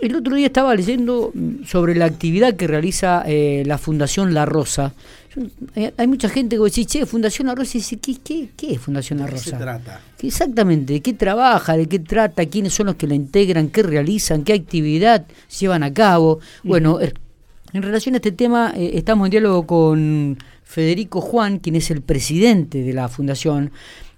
El otro día estaba leyendo sobre la actividad que realiza eh, la Fundación La Rosa. Eh, hay mucha gente que dice, che, Fundación La Rosa, y dice, ¿qué, qué, qué es Fundación La Rosa? ¿De qué se trata? Exactamente, ¿de qué trabaja? ¿De qué trata? ¿Quiénes son los que la integran? ¿Qué realizan? ¿Qué actividad llevan a cabo? Bueno, en relación a este tema, eh, estamos en diálogo con Federico Juan, quien es el presidente de la Fundación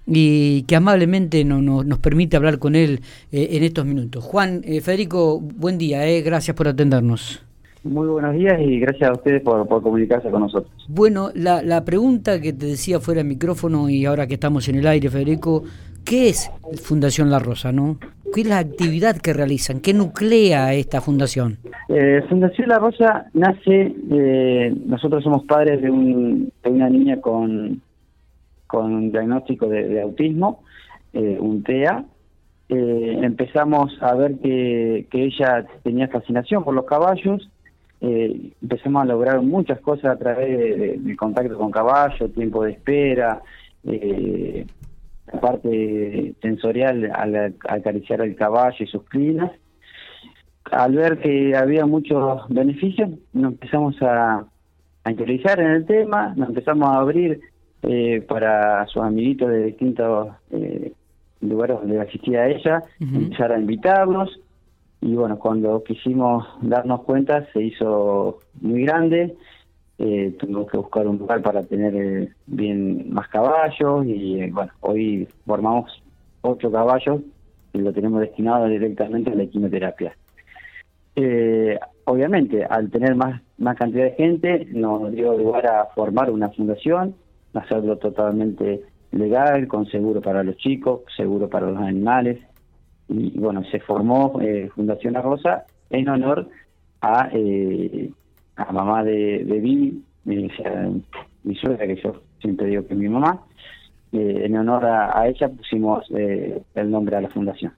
y que amablemente no, nos permite hablar con él eh, en estos minutos. Juan, eh, Federico, buen día, eh, gracias por atendernos. Muy buenos días y gracias a ustedes por, comunicarse con nosotros. Bueno, la, la pregunta que te decía fuera del micrófono y ahora que estamos en el aire, Federico, ¿qué es Fundación La Rosa, no? ¿Qué es la actividad que realizan? ¿Qué nuclea esta fundación? fundación La Rosa nace, nosotros somos padres de, un, de una niña con con un diagnóstico de, autismo, eh, un TEA. Eh, empezamos a ver que, ella tenía fascinación por los caballos, eh, empezamos a lograr muchas cosas a través del contacto con caballos, tiempo de espera, la parte sensorial al acariciar el caballo y sus crinas. Al ver que había muchos beneficios, nos empezamos a, a interiorizar en el tema, nos empezamos a abrir eh, para sus amiguitos de distintos eh, lugares donde asistía ella, empezar a invitarlos. Y bueno, cuando quisimos darnos cuenta se hizo muy grande, eh, tuvimos que buscar un lugar para tener eh, bien más caballos y bueno, hoy formamos ocho caballos y lo tenemos destinado directamente a la quimioterapia. obviamente, al tener más, más cantidad de gente, nos dio lugar a formar una fundación hacerlo totalmente legal, con seguro para los chicos, seguro para los animales. Y bueno, se formó eh, Fundación La Rosa en honor a, eh, a mamá de, de Vivi, mi, mi suegra, que yo siempre digo que es mi mamá. Eh, en honor a, ella pusimos el nombre a la fundación.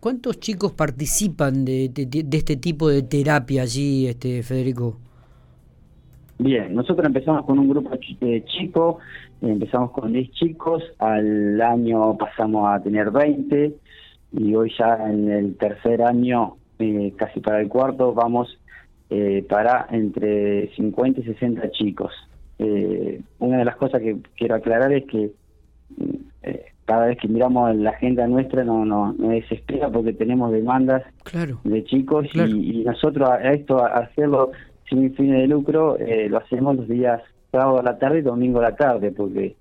¿Cuántos chicos participan de, de, este tipo de terapia allí, este Federico? Bien, nosotros empezamos con un grupo de chicos, empezamos con 10 chicos, al año pasamos a tener 20 y hoy ya en el tercer año, eh, casi para el cuarto, vamos eh, para entre 50 y 60 chicos. Eh, una de las cosas que quiero aclarar es que cada vez que miramos la agenda nuestra no, no, no desespera porque tenemos demandas de chicos y, y, nosotros a esto a hacerlo sin fines de lucro, eh, lo hacemos los días sábado a la tarde y domingo a la tarde, porque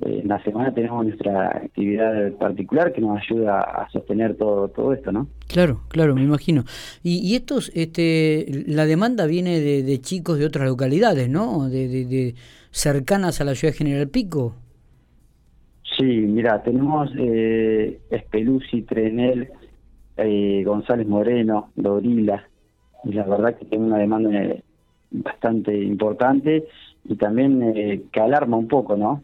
eh, en la semana tenemos nuestra actividad particular que nos ayuda a sostener todo todo esto, ¿no? Claro, claro, me imagino. Y, y estos, este, la demanda viene de, chicos de otras localidades, ¿no? De, de, cercanas a la ciudad de General Pico. Sí, mira, tenemos eh, Espeluzzi, Trenel, eh, González Moreno, Dorila, y la verdad que tiene una demanda bastante importante y también eh, que alarma un poco, ¿no?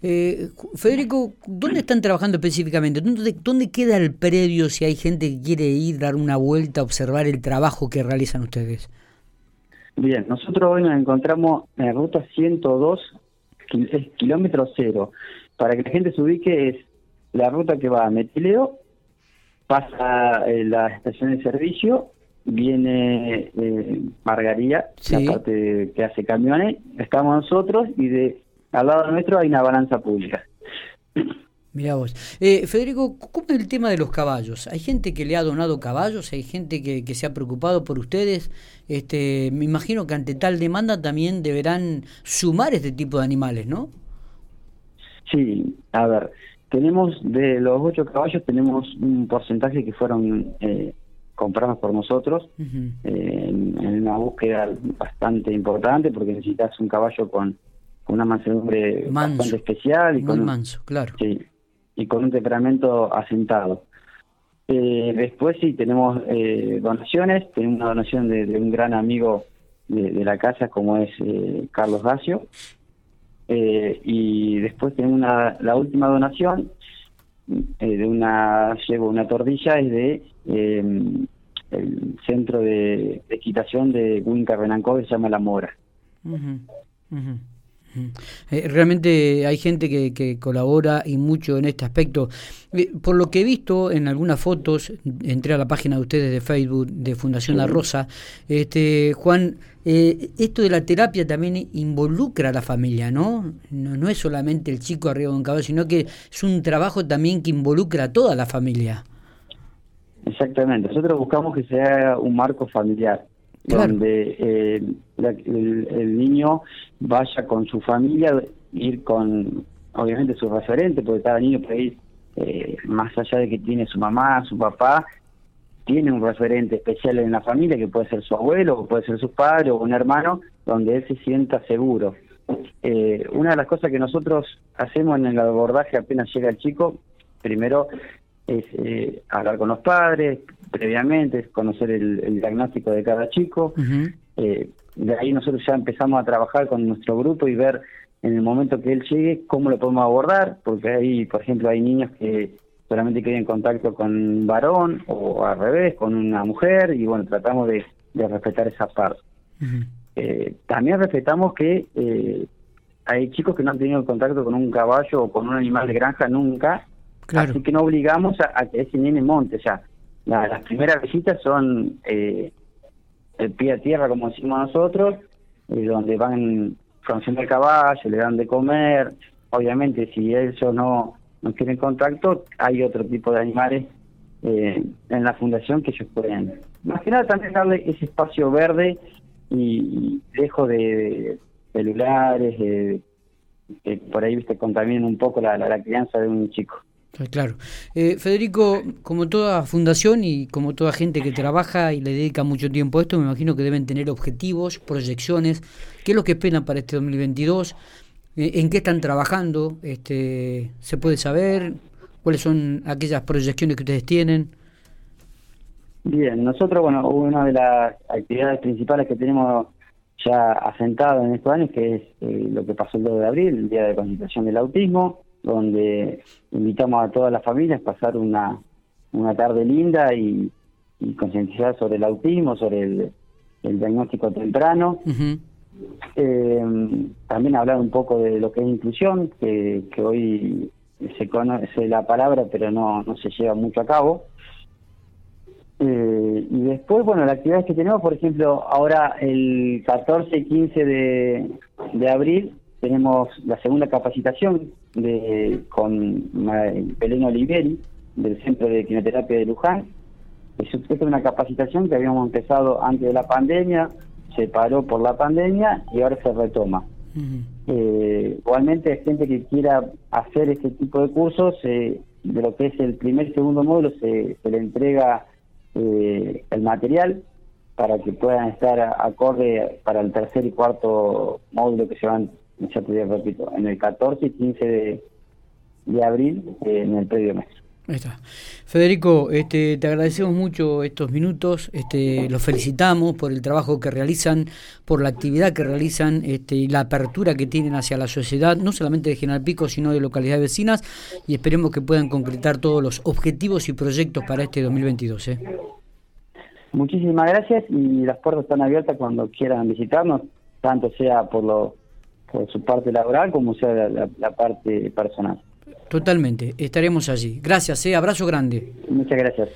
Eh, Federico, ¿dónde están trabajando específicamente? ¿Dónde, ¿Dónde queda el predio si hay gente que quiere ir, dar una vuelta, observar el trabajo que realizan ustedes? Bien, nosotros hoy nos encontramos en la ruta 102, es kilómetro cero. Para que la gente se ubique, es la ruta que va a Metileo, pasa eh, la estación de servicio viene eh, Margaría, la parte que hace camiones, estamos nosotros y de al lado nuestro hay una balanza pública. Mira vos. Eh, Federico, ¿cómo es el tema de los caballos? ¿Hay gente que le ha donado caballos? ¿Hay gente que, que se ha preocupado por ustedes? Este, me imagino que ante tal demanda también deberán sumar este tipo de animales, ¿no? Sí, a ver, tenemos de los ocho caballos, tenemos un porcentaje que fueron eh, compramos por nosotros eh, en, una búsqueda bastante importante porque necesitas un caballo con, una mansedumbre bastante especial y con manso, claro. Sí, y con un temperamento asentado. Eh, después sí tenemos eh, donaciones, tenemos una donación de, un gran amigo de, la casa como es Carlos Gacio. y después tenemos una, la última donación de una llevo una tordilla es de eh, el centro de, equitación de Winca Renancó que se llama La Mora. Eh, realmente hay gente que, colabora y mucho en este aspecto. Eh, por lo que he visto en algunas fotos, entré a la página de ustedes de Facebook de Fundación La Rosa, este, Juan, eh, esto de la terapia también involucra a la familia, ¿no? ¿no? No es solamente el chico arriba de un caballo, sino que es un trabajo también que involucra a toda la familia. Exactamente, nosotros buscamos que sea un marco familiar donde eh, el, niño vaya con su familia, ir con, obviamente, su referente, porque cada niño puede ir, eh, más allá de que tiene su mamá, su papá, tiene un referente especial en la familia, que puede ser su abuelo, o puede ser su padre, o un hermano, donde él se sienta seguro. Eh, una de las cosas que nosotros hacemos en el abordaje apenas llega el chico, primero es eh, hablar con los padres previamente, conocer el, diagnóstico de cada chico. Eh, de ahí nosotros ya empezamos a trabajar con nuestro grupo y ver en el momento que él llegue cómo lo podemos abordar, porque ahí, por ejemplo, hay niños que solamente quieren contacto con un varón o al revés, con una mujer, y bueno, tratamos de, respetar esa parte. Eh, también respetamos que hay chicos que no han tenido contacto con un caballo o con un animal de granja nunca, Así que no obligamos a, que ese nene monte. O sea, las primeras visitas son eh, el pie a tierra, como decimos nosotros, eh, donde van conociendo el caballo, le dan de comer. Obviamente, si ellos no, no quieren contacto, hay otro tipo de animales eh, en la fundación que ellos pueden. Más que nada, también darle ese espacio verde y, lejos de, celulares, que por ahí viste contaminan un poco la, la crianza de un chico. Claro. Eh, Federico, como toda fundación y como toda gente que trabaja y le dedica mucho tiempo a esto, me imagino que deben tener objetivos, proyecciones. ¿Qué es lo que esperan para este 2022? Eh, ¿En qué están trabajando? Este, ¿Se puede saber? ¿Cuáles son aquellas proyecciones que ustedes tienen? Bien, nosotros, bueno, una de las actividades principales que tenemos ya asentado en estos años, que es eh, lo que pasó el 2 de abril, el Día de Concentración del Autismo donde invitamos a todas las familias a pasar una, una tarde linda y, concientizar sobre el autismo, sobre el, diagnóstico temprano. Eh, también hablar un poco de lo que es inclusión, que, que hoy se conoce la palabra, pero no, no se lleva mucho a cabo. Eh, y después, bueno, las actividades que tenemos, por ejemplo, ahora el 14 y 15 de, de abril tenemos la segunda capacitación de, con Belén Oliveri del Centro de Quimioterapia de Luján. Es, una capacitación que habíamos empezado antes de la pandemia, se paró por la pandemia y ahora se retoma. eh, igualmente, hay gente que quiera hacer este tipo de cursos, eh, de lo que es el primer y segundo módulo, se, se le entrega eh, el material para que puedan estar acorde para el tercer y cuarto módulo que se van ya te repito, en el 14 y 15 de, de abril eh, en el predio maestro. Ahí está. Federico, este, te agradecemos mucho estos minutos, este, los felicitamos por el trabajo que realizan, por la actividad que realizan este, y la apertura que tienen hacia la sociedad, no solamente de General Pico, sino de localidades vecinas, y esperemos que puedan concretar todos los objetivos y proyectos para este 2022. ¿eh? Muchísimas gracias y las puertas están abiertas cuando quieran visitarnos, tanto sea por los por su parte laboral como sea la, parte personal. Totalmente, estaremos allí. Gracias, eh, abrazo grande. Muchas gracias.